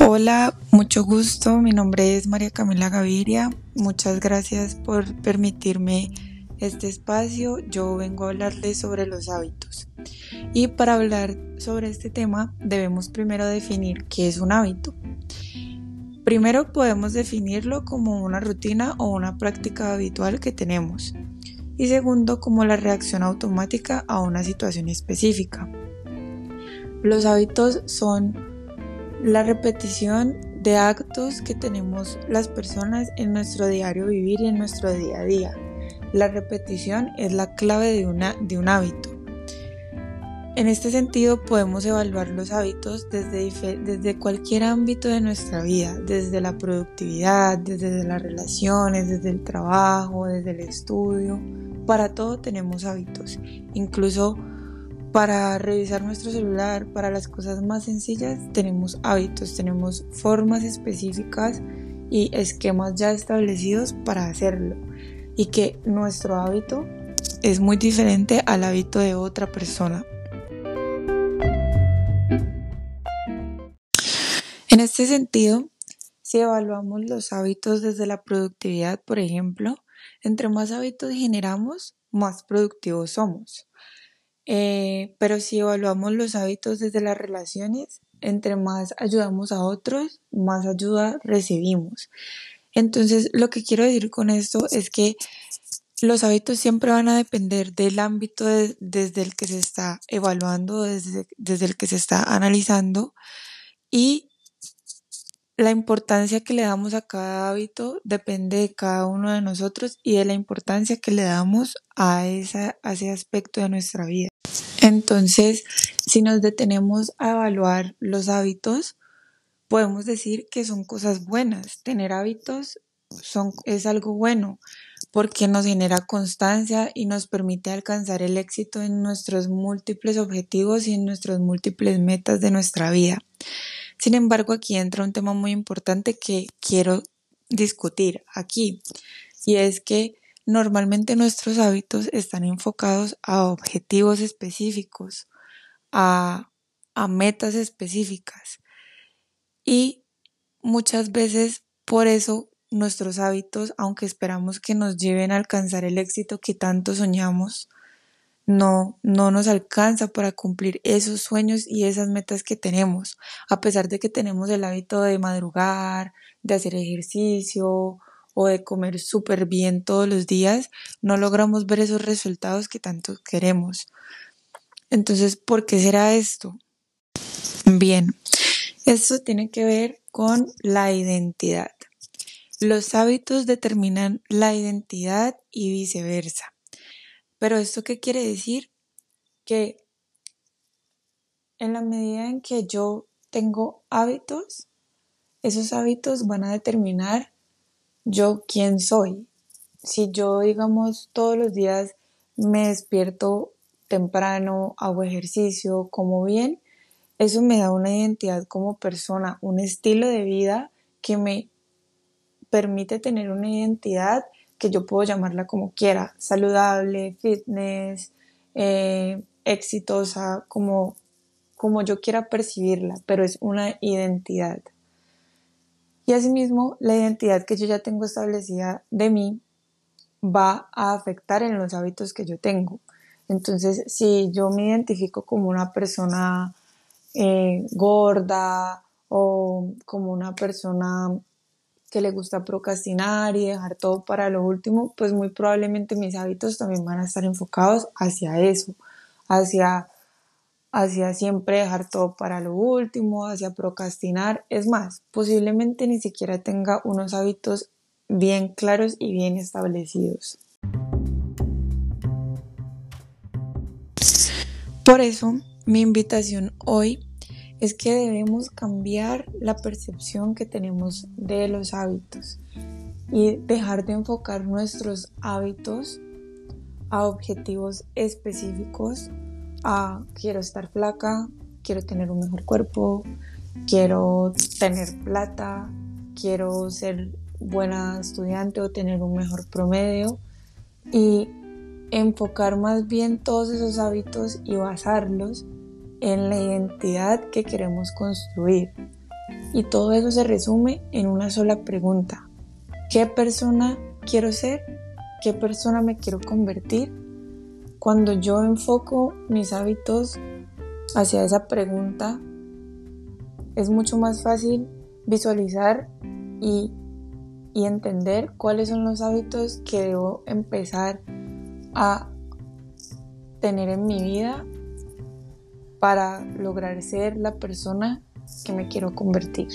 Hola, mucho gusto. Mi nombre es María Camila Gaviria. Muchas gracias por permitirme este espacio. Yo vengo a hablarles sobre los hábitos. Y para hablar sobre este tema debemos primero definir qué es un hábito. Primero podemos definirlo como una rutina o una práctica habitual que tenemos. Y segundo como la reacción automática a una situación específica. Los hábitos son la repetición de actos que tenemos las personas en nuestro diario vivir y en nuestro día a día. La repetición es la clave de, una, de un hábito. En este sentido podemos evaluar los hábitos desde, desde cualquier ámbito de nuestra vida, desde la productividad, desde las relaciones, desde el trabajo, desde el estudio. Para todo tenemos hábitos, incluso para revisar nuestro celular, para las cosas más sencillas, tenemos hábitos, tenemos formas específicas y esquemas ya establecidos para hacerlo. Y que nuestro hábito es muy diferente al hábito de otra persona. En este sentido, si evaluamos los hábitos desde la productividad, por ejemplo, entre más hábitos generamos, más productivos somos. Eh, pero si evaluamos los hábitos desde las relaciones, entre más ayudamos a otros, más ayuda recibimos. Entonces, lo que quiero decir con esto es que los hábitos siempre van a depender del ámbito desde el que se está evaluando, desde, desde el que se está analizando y la importancia que le damos a cada hábito depende de cada uno de nosotros y de la importancia que le damos a, a ese aspecto de nuestra vida. Entonces, si nos detenemos a evaluar los hábitos, podemos decir que son cosas buenas. Tener hábitos es algo bueno porque nos genera constancia y nos permite alcanzar el éxito en nuestros múltiples objetivos y en nuestras múltiples metas de nuestra vida. Sin embargo, aquí entra un tema muy importante que quiero discutir aquí y es que Normalmente nuestros hábitos están enfocados a objetivos específicos, a, metas específicas. Y muchas veces por eso nuestros hábitos, aunque esperamos que nos lleven a alcanzar el éxito que tanto soñamos, no, no nos alcanza para cumplir esos sueños y esas metas que tenemos, a pesar de que tenemos el hábito de madrugar, de hacer ejercicio o de comer súper bien todos los días, no logramos ver esos resultados que tanto queremos. Entonces, ¿por qué será esto? Bien, esto tiene que ver con la identidad. Los hábitos determinan la identidad y viceversa. Pero esto qué quiere decir? Que en la medida en que yo tengo hábitos, esos hábitos van a determinar yo quién soy. Si yo, digamos, todos los días me despierto temprano, hago ejercicio, como bien, eso me da una identidad como persona, un estilo de vida que me permite tener una identidad que yo puedo llamarla como quiera, saludable, fitness, eh, exitosa, como, como yo quiera percibirla, pero es una identidad. Y asimismo, la identidad que yo ya tengo establecida de mí va a afectar en los hábitos que yo tengo. Entonces, si yo me identifico como una persona eh, gorda o como una persona que le gusta procrastinar y dejar todo para lo último, pues muy probablemente mis hábitos también van a estar enfocados hacia eso, hacia hacia siempre dejar todo para lo último, hacia procrastinar. Es más, posiblemente ni siquiera tenga unos hábitos bien claros y bien establecidos. Por eso, mi invitación hoy es que debemos cambiar la percepción que tenemos de los hábitos y dejar de enfocar nuestros hábitos a objetivos específicos ah, quiero estar flaca, quiero tener un mejor cuerpo, quiero tener plata, quiero ser buena estudiante o tener un mejor promedio y enfocar más bien todos esos hábitos y basarlos en la identidad que queremos construir. Y todo eso se resume en una sola pregunta. ¿Qué persona quiero ser? ¿Qué persona me quiero convertir? Cuando yo enfoco mis hábitos hacia esa pregunta, es mucho más fácil visualizar y, y entender cuáles son los hábitos que debo empezar a tener en mi vida para lograr ser la persona que me quiero convertir.